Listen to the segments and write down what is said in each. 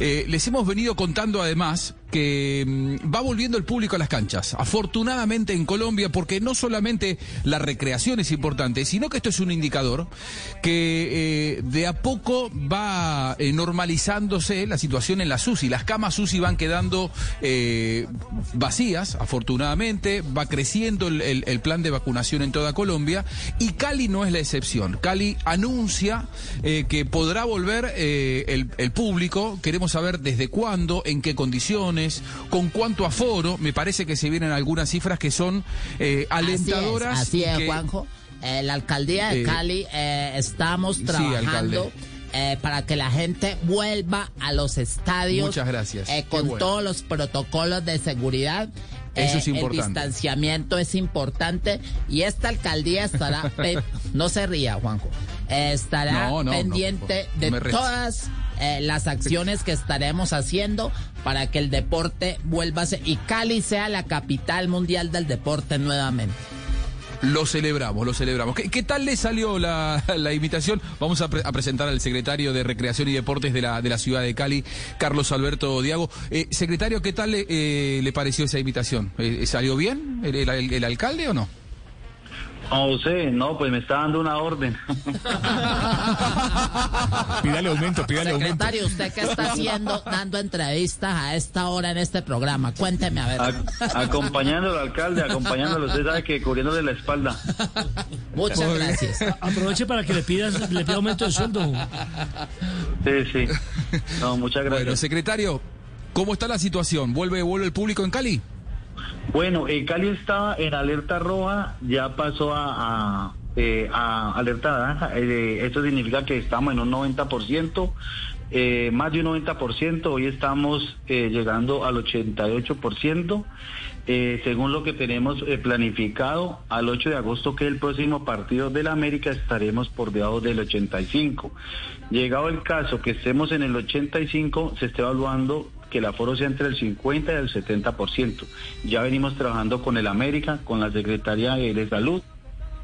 Eh, les hemos venido contando además que mm, va volviendo el público a las canchas, afortunadamente en Colombia, porque no solamente la recreación es importante, sino que esto es un indicador que eh, de a poco va eh, normalizándose la situación en las UCI. Las camas UCI van quedando eh, vacías, afortunadamente, va creciendo el, plan de vacunación en toda Colombia y Cali no es la excepción. Cali anuncia que podrá volver el público. Queremos saber desde cuándo, en qué condiciones, con cuánto aforo. Me parece que se vienen algunas cifras que son eh, alentadoras. Así es, así es, que- Juanjo. Eh, la alcaldía de Eh, Cali estamos trabajando eh, para que la gente vuelva a los estadios. Muchas gracias. eh, con bueno. todos los protocolos de seguridad. Eso es El importante. distanciamiento es importante y esta alcaldía estará, no se ría, Juanjo, estará No, no, no, pendiente no de todas eh, las acciones que estaremos haciendo para que el deporte vuelva a ser y Cali sea la capital mundial del deporte nuevamente. Lo celebramos, lo celebramos. ¿Qué, tal le salió la, invitación? Vamos a, pre- a presentar al secretario de Recreación y Deportes de la, de la ciudad de Cali, Carlos Alberto Diago. Eh, secretario, ¿qué tal le, eh, pareció esa invitación? ¿Salió bien el alcalde o no? José, no, pues me está dando una orden. Pídale aumento, pídale aumento. Secretario, ¿usted qué está haciendo dando entrevistas a esta hora en este programa? Cuénteme, a ver. A- acompañándolo, alcalde, acompañándolo. Usted sabe que cubriéndole la espalda. Muchas gracias. Aproveche para que le pidas, le pida aumento de sueldo. Sí, sí. No, muchas Bueno, gracias. secretario, ¿cómo está la situación? ¿Vuelve, vuelve el público en Cali? Bueno, eh, Cali está en alerta roja, ya pasó a, eh, alerta naranja. Eh, esto significa que estamos en un 90%, eh, más de un 90%. Hoy estamos eh, llegando al 88%. Eh, según lo que tenemos eh, planificado, al 8 de agosto, que es el próximo partido de la América, estaremos por debajo del 85. Llegado el caso que estemos en el 85, se está evaluando que el aforo sea entre el 50 y el 70%. Ya venimos trabajando con el América, con la Secretaría de Salud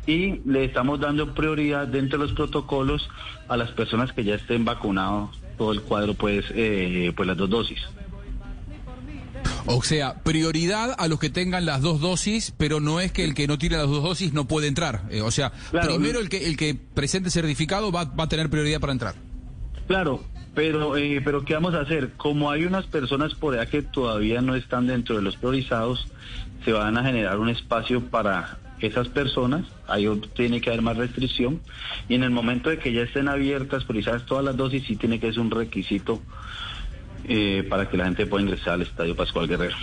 y le estamos dando prioridad dentro de los protocolos a las personas que ya estén vacunados todo el cuadro pues eh, pues las dos dosis. O sea, prioridad a los que tengan las dos dosis, pero no es que el que no tiene las dos dosis no puede entrar. Eh, o sea, Claro. primero el que, el que presente certificado va, va a tener prioridad para entrar. Claro, pero eh, pero ¿qué vamos a hacer? Como hay unas personas por allá que todavía no están dentro de los priorizados, se van a generar un espacio para esas personas, ahí tiene que haber más restricción, y en el momento de que ya estén abiertas, priorizadas todas las dosis, sí tiene que ser un requisito eh, para que la gente pueda ingresar al Estadio Pascual Guerrero.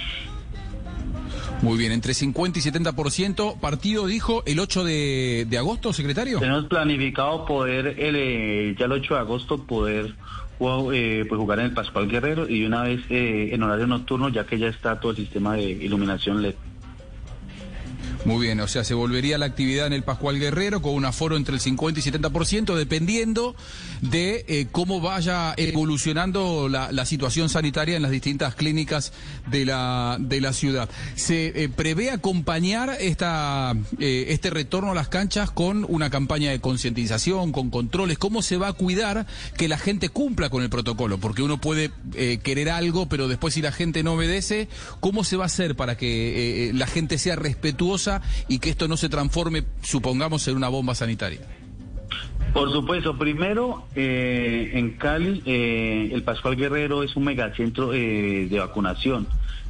Muy bien, entre 50 y 70%. Partido dijo el 8 de, de agosto, secretario. Tenemos planificado poder, el, eh, ya el 8 de agosto, poder eh, pues jugar en el Pascual Guerrero y una vez eh, en horario nocturno, ya que ya está todo el sistema de iluminación LED. Muy bien, o sea, se volvería la actividad en el Pascual Guerrero con un aforo entre el 50 y 70%, dependiendo de eh, cómo vaya evolucionando la, situación sanitaria en las distintas clínicas de la, de la ciudad. ¿Se eh, prevé acompañar esta, eh, este retorno a las canchas con una campaña de concientización, con controles? ¿Cómo se va a cuidar que la gente cumpla con el protocolo? Porque uno puede querer algo, pero después si la gente no obedece, ¿cómo se va a hacer para que la gente sea respetuosa y que esto no se transforme, supongamos, en una bomba sanitaria? Por supuesto, primero eh, en Cali eh, el Pascual Guerrero es un megacentro eh, de vacunación.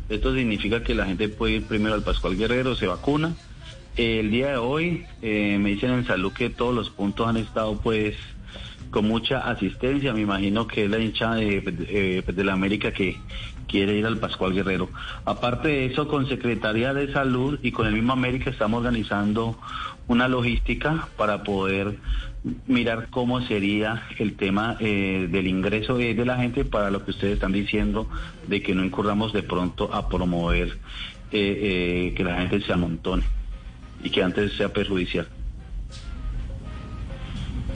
Esto significa que la gente puede ir primero al Pascual Guerrero, se vacuna. El día de hoy me dicen en salud que todos los puntos han estado pues con mucha asistencia. Me imagino que es la hinchada de, de, de la América que quiere ir al Pascual Guerrero. Aparte de eso, con Secretaría de Salud y con el mismo América estamos organizando una logística para poder mirar cómo sería el tema eh, del ingreso de, la gente para lo que ustedes están diciendo de que no incurramos de pronto a promover eh, eh, que la gente se amontone y que antes sea perjudicial.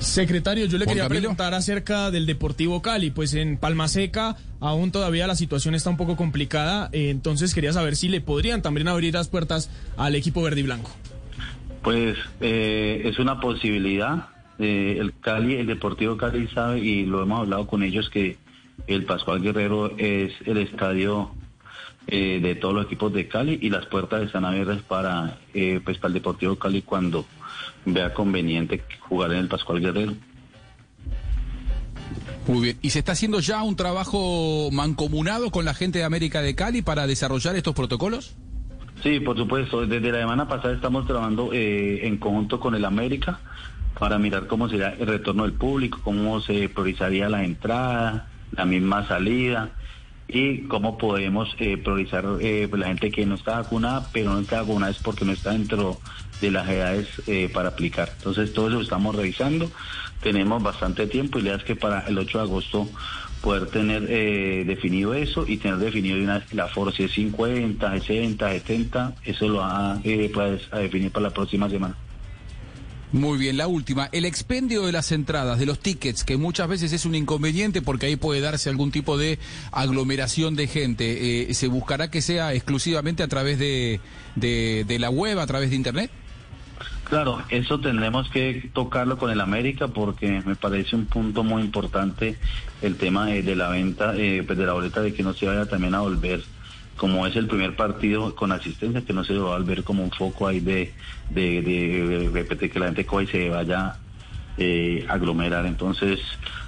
Secretario, yo le Juan quería Camilo. preguntar acerca del Deportivo Cali. Pues en Palma Seca aún todavía la situación está un poco complicada. eh, entonces quería saber si le podrían también abrir las puertas al equipo verde y blanco. Pues eh, es una posibilidad. Eh, el Cali, el Deportivo Cali sabe y lo hemos hablado con ellos que el Pascual Guerrero es el estadio eh, de todos los equipos de Cali y las puertas están abiertas para eh, pues para el Deportivo Cali cuando vea conveniente jugar en el Pascual Guerrero. Muy bien. ¿Y se está haciendo ya un trabajo mancomunado con la gente de América de Cali para desarrollar estos protocolos? Sí, por supuesto. Desde la semana pasada estamos trabajando eh, en conjunto con el América para mirar cómo será el retorno del público, cómo se priorizaría la entrada, la misma salida y cómo podemos eh, priorizar eh, pues, la gente que no está vacunada, pero no está vacunada es porque no está dentro de las edades eh, para aplicar. Entonces todo eso estamos revisando. Tenemos bastante tiempo y la idea es que para el 8 de agosto poder tener eh, definido eso y tener definido de una la aforo, si es 50, 60, 70, eso lo va eh, pues, a definir para la próxima semana. Muy bien, la última, el expendio de las entradas, de los tickets, que muchas veces es un inconveniente porque ahí puede darse algún tipo de aglomeración de gente, eh, ¿se buscará que sea exclusivamente a través de, de, la web, a través de Internet? Claro, eso tendremos que tocarlo con el América porque me parece un punto muy importante el tema de, de la venta eh, pues de la boleta de que no se vaya también a volver como es el primer partido con asistencia que no se va a volver como un foco ahí de de, de, de repetir que la gente coja y se vaya eh, aglomerar entonces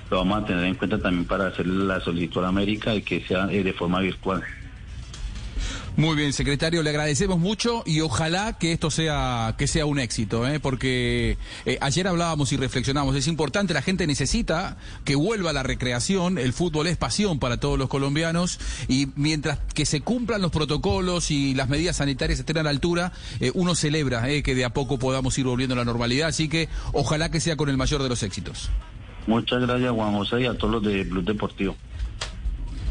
lo vamos a tener en cuenta también para hacer la solicitud a América y que sea eh, de forma virtual. Muy bien, secretario, le agradecemos mucho y ojalá que esto sea que sea un éxito, ¿eh? porque eh, ayer hablábamos y reflexionamos, es importante, la gente necesita que vuelva la recreación, el fútbol es pasión para todos los colombianos y mientras que se cumplan los protocolos y las medidas sanitarias estén a la altura, eh, uno celebra eh, que de a poco podamos ir volviendo a la normalidad, así que ojalá que sea con el mayor de los éxitos. Muchas gracias Juan José y a todos los de Blue Deportivo.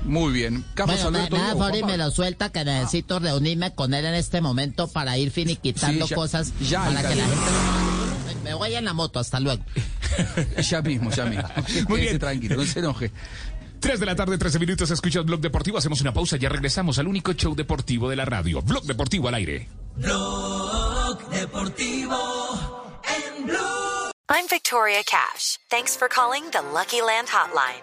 Muy bien. Carlos Bueno, me, Alberto me Diego, favor y me lo suelta que necesito reunirme con él en este momento para ir finiquitando Sí, ya- cosas ya, para que la gente... Me voy en la moto, hasta luego. Ya mismo, ya mismo. Muy bien. tranquilo, no se enoje. 3 de la tarde, 13 minutos, escuchas Blog Deportivo. Hacemos una pausa, ya regresamos al único show deportivo de la radio. Blog Deportivo al aire. I'm Victoria Cash. Thanks for calling the Lucky Land Hotline.